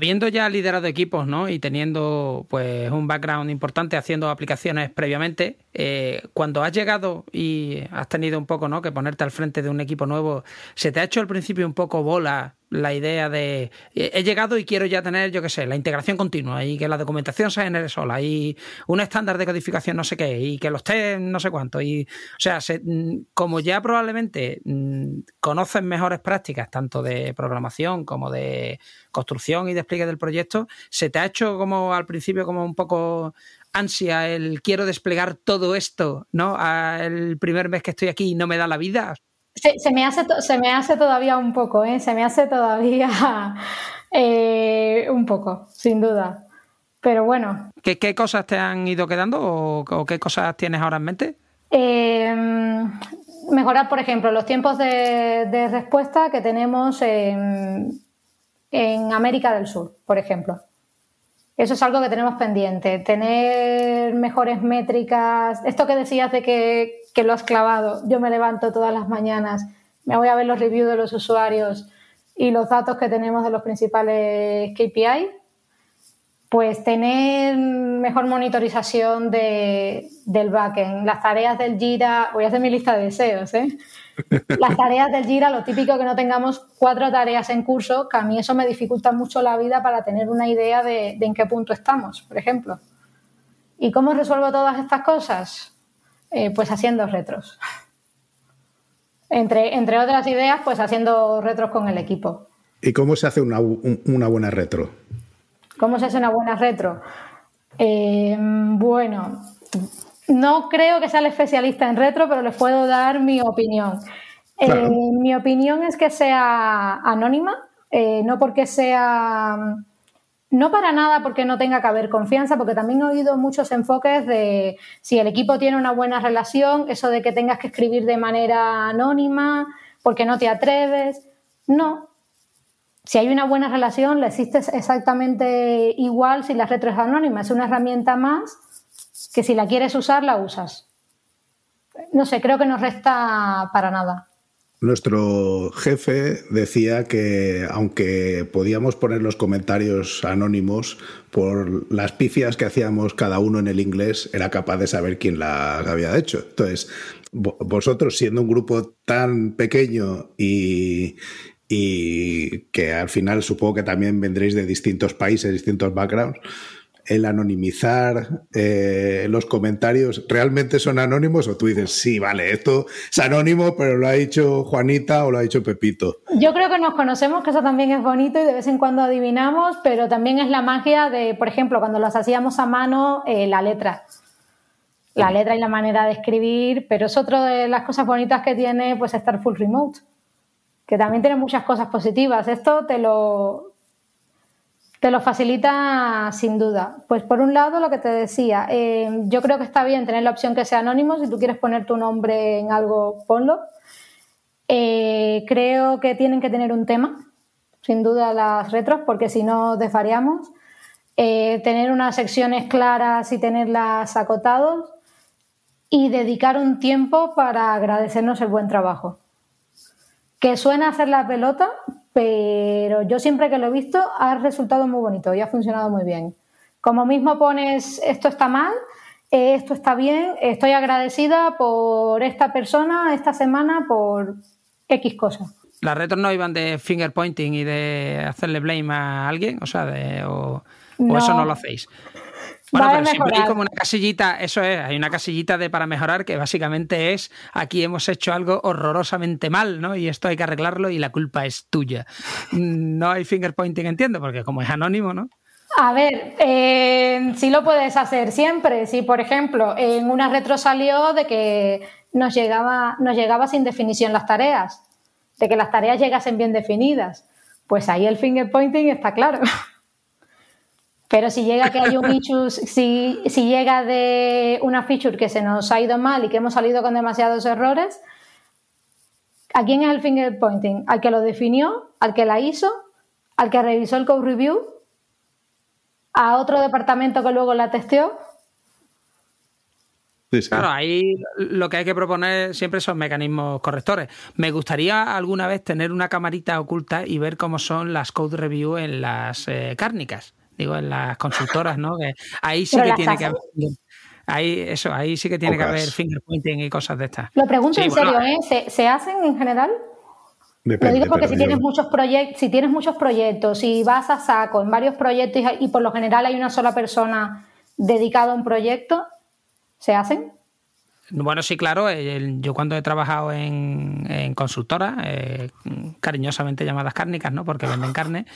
Habiendo ya liderado equipos, ¿no? Y teniendo pues un background importante haciendo aplicaciones previamente, eh, cuando has llegado y has tenido un poco, ¿no? Que ponerte al frente de un equipo nuevo, ¿se te ha hecho al principio un poco bola la idea de eh, he llegado y quiero ya tener, yo qué sé, la integración continua y que la documentación se genere sola y un estándar de codificación no sé qué y que los test no sé cuánto. Y, o sea, mm, como ya probablemente mm, conocen mejores prácticas, tanto de programación como de construcción y despliegue del proyecto, ¿se te ha hecho como al principio como un poco ansia el quiero desplegar todo esto, ¿no? El primer mes que estoy aquí y no me da la vida. Se, me hace se me hace todavía un poco, ¿eh? Se me hace todavía eh, un poco, sin duda. Pero bueno. ¿Qué, ¿Qué, cosas te han ido quedando o, qué cosas tienes ahora en mente? Eh, mejorar, por ejemplo, los tiempos de, respuesta que tenemos en, en, América del Sur, por ejemplo. Eso es algo que tenemos pendiente. Tener mejores métricas. Esto que decías de que que lo has clavado. Yo me levanto todas las mañanas, me voy a ver los reviews de los usuarios y los datos que tenemos de los principales KPI, pues tener mejor monitorización de, del backend, las tareas del Jira, voy a hacer mi lista de deseos, ¿eh? Las tareas del Jira, lo típico que no tengamos cuatro tareas en curso, que a mí eso me dificulta mucho la vida para tener una idea de, de en qué punto estamos, por ejemplo. ¿Y cómo resuelvo todas estas cosas? Eh, pues haciendo retros. Entre, entre otras ideas, pues haciendo retros con el equipo. ¿Y cómo se hace una, buena retro? ¿Cómo se hace una buena retro? Eh, bueno, no creo que sea el especialista en retro, pero les puedo dar mi opinión. Eh, mi opinión es que sea anónima, eh, no porque sea no para nada porque no tenga que haber confianza, porque también he oído muchos enfoques de si el equipo tiene una buena relación, eso de que tengas que escribir de manera anónima, porque no te atreves. No. Si hay una buena relación, le existe exactamente igual si la retro es anónima. Es una herramienta más que si la quieres usar, la usas. No sé, creo que no resta para nada. Nuestro jefe decía que aunque podíamos poner los comentarios anónimos, por las pifias que hacíamos cada uno en el inglés, era capaz de saber quién las había hecho. Entonces, vosotros siendo un grupo tan pequeño y, y que al final supongo que también vendréis de distintos países, distintos backgrounds, el anonimizar eh, los comentarios, ¿realmente son anónimos o tú dices, sí, vale, esto es anónimo, pero lo ha dicho Juanita o lo ha dicho Pepito? Yo creo que nos conocemos, que eso también es bonito y de vez en cuando adivinamos, pero también es la magia de, por ejemplo, cuando las hacíamos a mano, eh, la letra. La letra y la manera de escribir, pero es otra de las cosas bonitas que tiene pues estar full remote, que también tiene muchas cosas positivas. Esto te lo, te lo facilita sin duda. Pues por un lado, lo que te decía, eh, yo creo que está bien tener la opción que sea anónimo. Si tú quieres poner tu nombre en algo, ponlo. Eh, creo que tienen que tener un tema, sin duda las retros, porque si no desvariamos. Eh, tener unas secciones claras y tenerlas acotados y dedicar un tiempo para agradecernos el buen trabajo. Que suena hacer la pelota, pero yo siempre que lo he visto ha resultado muy bonito y ha funcionado muy bien. Como mismo pones esto está mal, esto está bien, estoy agradecida por esta persona esta semana por X cosa. ¿Las retos no iban de finger pointing y de hacerle blame a alguien? O sea, de, o, eso no lo hacéis. Bueno, pero siempre hay como una casillita, eso es, hay una casillita de para mejorar que básicamente es aquí hemos hecho algo horrorosamente mal, ¿no? Y esto hay que arreglarlo y la culpa es tuya. No hay finger pointing, entiendo, porque como es anónimo, ¿no? A ver, eh, sí lo puedes hacer siempre. Si, por ejemplo, en una retro salió de que nos llegaba, nos llegaba sin definición las tareas, de que las tareas llegasen bien definidas, pues ahí el finger pointing está claro. Pero si llega que hay un issue, si, si llega de una feature que se nos ha ido mal y que hemos salido con demasiados errores, ¿a quién es el finger pointing? ¿Al que lo definió? ¿Al que la hizo? ¿Al que revisó el code review? ¿A otro departamento que luego la testeó? Claro, ahí lo que hay que proponer siempre son mecanismos correctores. Me gustaría alguna vez tener una camarita oculta y ver cómo son las code review en las eh, cárnicas digo, en las consultoras, ¿no? Que ahí sí que tiene que haber. Ahí, eso, ahí sí que tiene que haber fingerpointing y cosas de estas. Lo pregunto en serio, ¿eh? ¿Se, hacen en general? Depende, Lo digo porque si tienes, muchos proyectos, si tienes muchos proyectos, si vas a saco en varios proyectos y, por lo general hay una sola persona dedicada a un proyecto, ¿se hacen? Bueno, sí, claro. yo cuando he trabajado en, en consultoras, eh, cariñosamente llamadas cárnicas, ¿no? Porque venden carne,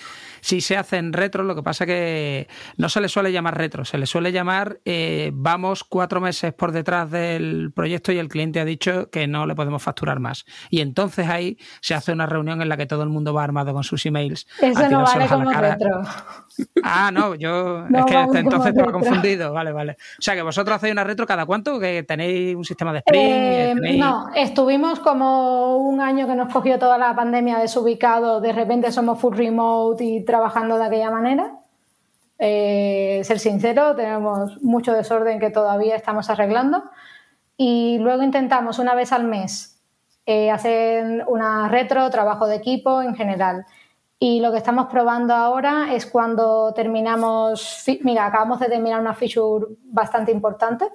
sí se hacen retro. Lo que pasa que no se le suele llamar retro, se le suele llamar eh, vamos cuatro meses por detrás del proyecto y el cliente ha dicho que no le podemos facturar más. Y entonces ahí se hace una reunión en la que todo el mundo va armado con sus emails. Eso no vale como retro. Ah, no, yo es que entonces te he confundido. Vale, vale. O sea que vosotros hacéis una retro cada cuánto, que tenéis sistema de sprint? Eh, no, estuvimos como un año que nos cogió toda la pandemia desubicado, de repente somos full remote y trabajando de aquella manera. Eh, ser sincero, tenemos mucho desorden que todavía estamos arreglando. Y luego intentamos una vez al mes eh, hacer una retro, trabajo de equipo en general. Y lo que estamos probando ahora es cuando terminamos, mira, acabamos de terminar una feature bastante importante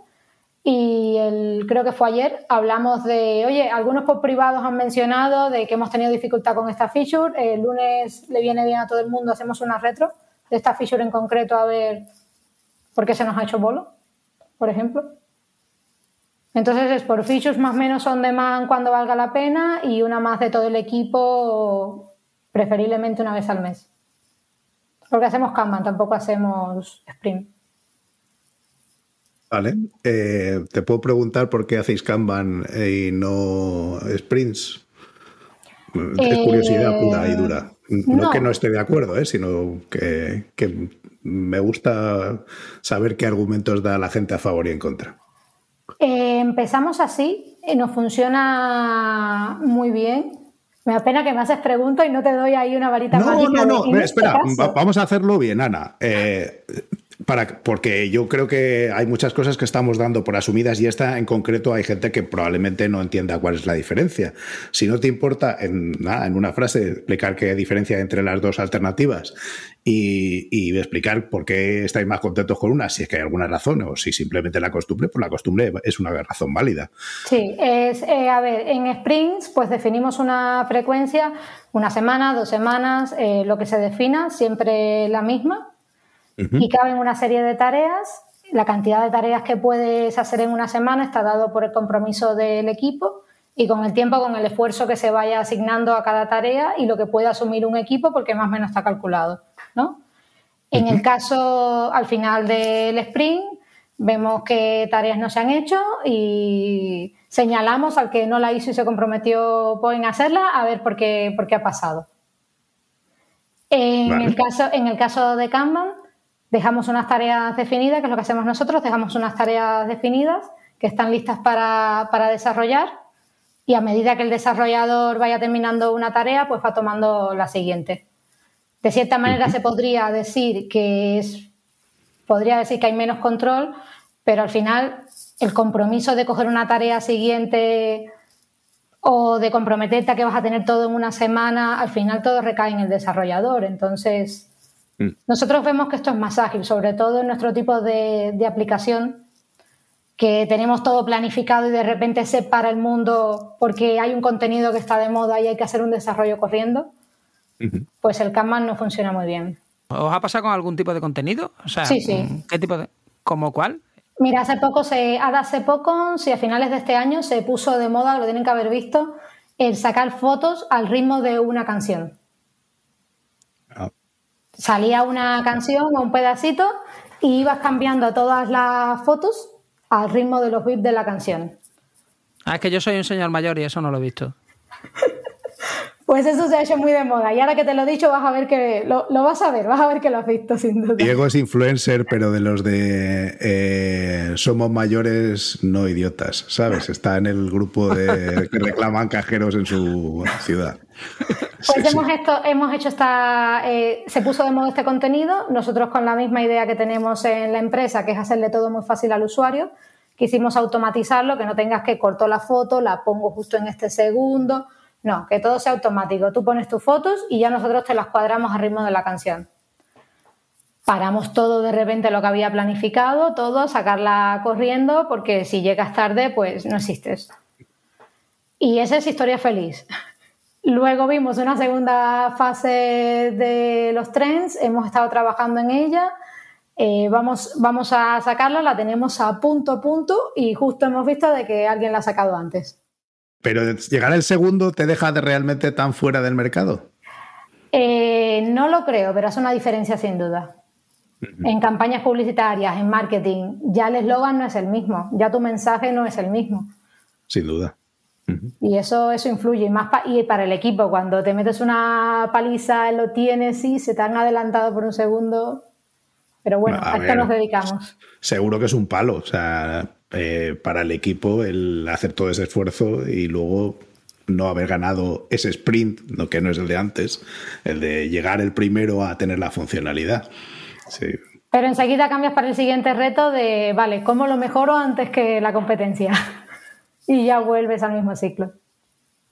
y el, creo que fue ayer, hablamos de, oye, algunos por privados han mencionado de que hemos tenido dificultad con esta feature, el lunes le viene bien a todo el mundo, hacemos una retro de esta feature en concreto a ver por qué se nos ha hecho bolo, por ejemplo. Entonces es por features más o menos on demand cuando valga la pena y una más de todo el equipo, preferiblemente una vez al mes. Porque hacemos Kanban, tampoco hacemos Sprint. Vale. Eh, ¿Te puedo preguntar por qué hacéis Kanban y no sprints? Es curiosidad pura y dura. No, que no esté de acuerdo, ¿eh? sino que, me gusta saber qué argumentos da la gente a favor y en contra. Eh, empezamos así, y nos funciona muy bien. Me da pena que me haces preguntas y no te doy ahí una varita mágica. No, no, no, espera, vamos a hacerlo bien, Ana. Eh, para, porque yo creo que hay muchas cosas que estamos dando por asumidas y esta en concreto hay gente que probablemente no entienda cuál es la diferencia. Si no te importa, en, en una frase, explicar qué diferencia entre las dos alternativas y, explicar por qué estáis más contentos con una, si es que hay alguna razón o si simplemente la costumbre, pues la costumbre es una razón válida. Sí, es, eh, a ver, en sprints pues definimos una frecuencia, una semana, dos semanas, eh, lo que se defina, siempre la misma y caben una serie de tareas. La cantidad de tareas que puedes hacer en una semana está dado por el compromiso del equipo y con el tiempo, con el esfuerzo que se vaya asignando a cada tarea y lo que puede asumir un equipo porque más o menos está calculado. ¿no? En el caso, al final del sprint, vemos qué tareas no se han hecho y señalamos al que no la hizo y se comprometió en hacerla a ver por qué, por qué ha pasado. En, el caso, en el caso de Kanban, Dejamos unas tareas definidas, que es lo que hacemos nosotros, dejamos unas tareas definidas que están listas para, desarrollar y a medida que el desarrollador vaya terminando una tarea, pues va tomando la siguiente. De cierta manera se podría decir que es, podría decir que hay menos control, pero al final el compromiso de coger una tarea siguiente o de comprometerte a que vas a tener todo en una semana, al final todo recae en el desarrollador. Entonces, Mm. Nosotros vemos que esto es más ágil, sobre todo en nuestro tipo de, aplicación, que tenemos todo planificado y de repente se para el mundo porque hay un contenido que está de moda y hay que hacer un desarrollo corriendo, pues el Kanban no funciona muy bien. ¿Os ha pasado con algún tipo de contenido? sí, sí. ¿Qué tipo de...? ¿Como cuál? Mira, hace poco, se, hace poco, si a finales de este año se puso de moda, lo tienen que haber visto, el sacar fotos al ritmo de una canción salía una canción o un pedacito y ibas cambiando todas las fotos al ritmo de los beats de la canción. Ah, es que yo soy un señor mayor y eso no lo he visto. Pues eso se ha hecho muy de moda. Y ahora que te lo he dicho, vas a ver que lo, vas a ver, vas a ver que lo has visto sin duda. Diego es influencer, pero de los de eh, somos mayores, no idiotas, ¿sabes? Está en el grupo de que reclaman cajeros en su ciudad. Pues hemos, hemos hecho esta, eh, se puso de moda este contenido, nosotros con la misma idea que tenemos en la empresa, que es hacerle todo muy fácil al usuario, quisimos automatizarlo, que no tengas que cortar la foto, la pongo justo en este segundo, no, que todo sea automático. Tú pones tus fotos y ya nosotros te las cuadramos al ritmo de la canción. Paramos todo de repente lo que había planificado, todo, sacarla corriendo, porque si llegas tarde, pues no existes. Y esa es historia feliz. Luego vimos una segunda fase de los trends, hemos estado trabajando en ella, eh, vamos, vamos a sacarla, la tenemos a punto a punto y justo hemos visto de que alguien la ha sacado antes. Pero llegar el segundo te deja de realmente tan fuera del mercado. Eh, no lo creo, pero es una diferencia sin duda. En campañas publicitarias, en marketing, ya el eslogan no es el mismo, ya tu mensaje no es el mismo. Sin duda. Y eso, eso influye. Y, más y para el equipo, cuando te metes una paliza, lo tienes y se te han adelantado por un segundo. Pero bueno, a, qué nos dedicamos. Seguro que es un palo. O sea, eh, para el equipo el hacer todo ese esfuerzo y luego no haber ganado ese sprint, no, que no es el de antes, el de llegar el primero a tener la funcionalidad. Pero enseguida cambias para el siguiente reto de, vale, ¿cómo lo mejoro antes que la competencia? Y ya vuelves al mismo ciclo.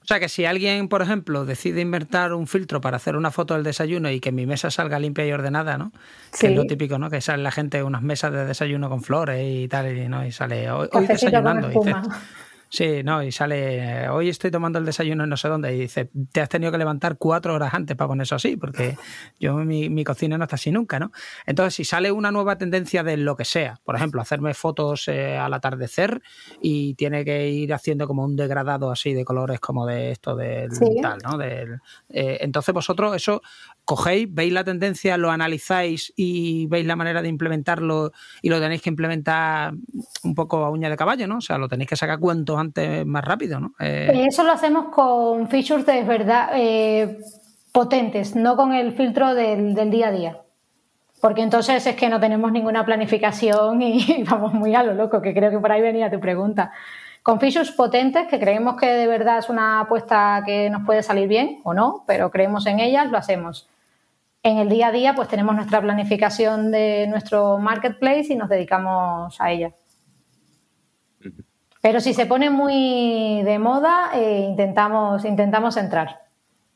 O sea que si alguien, por ejemplo, decide inventar un filtro para hacer una foto del desayuno y que mi mesa salga limpia y ordenada, ¿no? Que es lo típico, ¿no? Que sale la gente unas mesas de desayuno con flores y tal, y, ¿no? y sale hoy, desayunando. Y Sí, no, y sale, hoy estoy tomando el desayuno en no sé dónde, y dice, te has tenido que levantar cuatro horas antes para poner eso así, porque yo mi, mi cocina no está así nunca, ¿no? Entonces, si sale una nueva tendencia de lo que sea, por ejemplo, hacerme fotos eh, al atardecer y tiene que ir haciendo como un degradado así de colores como de esto del tal, ¿no? Del, eh, entonces vosotros eso cogéis, veis la tendencia, lo analizáis y veis la manera de implementarlo y lo tenéis que implementar un poco a uña de caballo, ¿no? O sea, lo tenéis que sacar cuanto antes más rápido, ¿no? Eh, Eso lo hacemos con features de verdad eh, potentes, no con el filtro del, día a día. Porque entonces es que no tenemos ninguna planificación y vamos muy a lo loco, que creo que por ahí venía tu pregunta. Con features potentes, que creemos que de verdad es una apuesta que nos puede salir bien o no, pero creemos en ellas, lo hacemos. En el día a día, pues tenemos nuestra planificación de nuestro marketplace y nos dedicamos a ella. Pero si se pone muy de moda, eh, intentamos, intentamos entrar,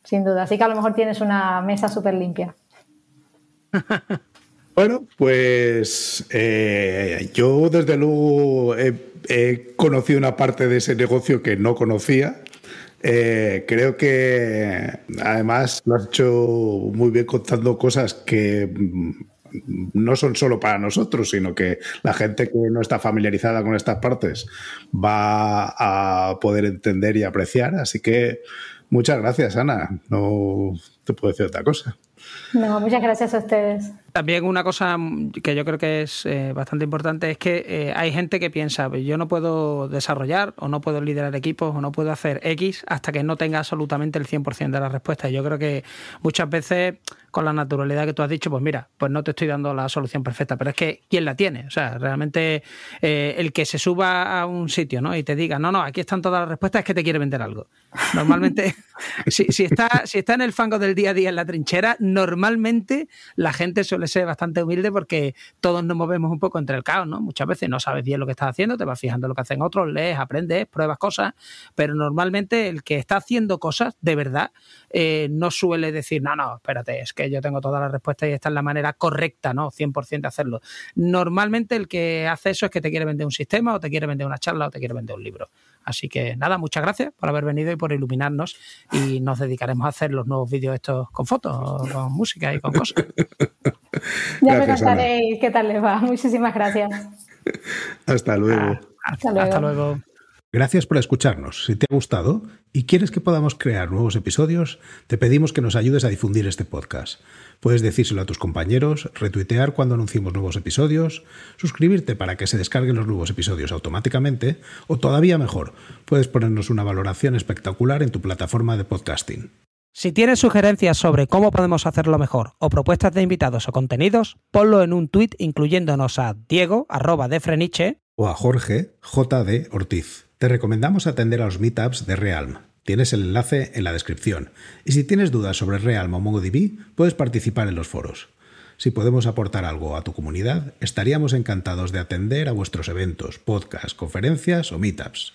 sin duda. Así que a lo mejor tienes una mesa súper limpia. bueno, pues eh, yo desde luego he, conocido una parte de ese negocio que no conocía eh, creo que además lo has hecho muy bien contando cosas que mm, no son solo para nosotros, sino que la gente que no está familiarizada con estas partes va a poder entender y apreciar. Así que muchas gracias, Ana. No te puedo decir otra cosa. No, muchas gracias a ustedes. También una cosa que yo creo que es eh, bastante importante es que eh, hay gente que piensa, pues yo no puedo desarrollar o no puedo liderar equipos o no puedo hacer X hasta que no tenga absolutamente el 100% de la respuesta. Y yo creo que muchas veces con la naturalidad que tú has dicho, pues mira, pues no te estoy dando la solución perfecta, pero es que ¿quién la tiene? O sea, realmente eh, el que se suba a un sitio ¿no? y te diga, no, no, aquí están todas las respuestas, es que te quiere vender algo. Normalmente, si, si, está, si está en el fango del día a día en la trinchera, normalmente la gente suele ser bastante humilde porque todos nos movemos un poco entre el caos, ¿no? Muchas veces no sabes bien lo que estás haciendo, te vas fijando lo que hacen otros, lees, aprendes, pruebas cosas, pero normalmente el que está haciendo cosas de verdad eh, no suele decir, no, no, espérate, es que yo tengo todas las respuestas y esta es la manera correcta, ¿no? 100% de hacerlo. Normalmente el que hace eso es que te quiere vender un sistema o te quiere vender una charla o te quiere vender un libro. Así que nada, muchas gracias por haber venido y por iluminarnos y nos dedicaremos a hacer los nuevos vídeos estos con fotos, con música y con cosas. ya me contaréis qué tal les va. Muchísimas gracias. Hasta luego. Ah, hasta, luego. Gracias por escucharnos. Si te ha gustado y quieres que podamos crear nuevos episodios, te pedimos que nos ayudes a difundir este podcast. Puedes decírselo a tus compañeros, retuitear cuando anunciemos nuevos episodios, suscribirte para que se descarguen los nuevos episodios automáticamente o todavía mejor, puedes ponernos una valoración espectacular en tu plataforma de podcasting. Si tienes sugerencias sobre cómo podemos hacerlo mejor o propuestas de invitados o contenidos, ponlo en un tuit incluyéndonos a Diego, arroba de Freniche, o a Jorge, JD Ortiz. Te recomendamos atender a los meetups de Realm. Tienes el enlace en la descripción. Y si tienes dudas sobre Realm o MongoDB, puedes participar en los foros. Si podemos aportar algo a tu comunidad, estaríamos encantados de atender a vuestros eventos, podcasts, conferencias o meetups.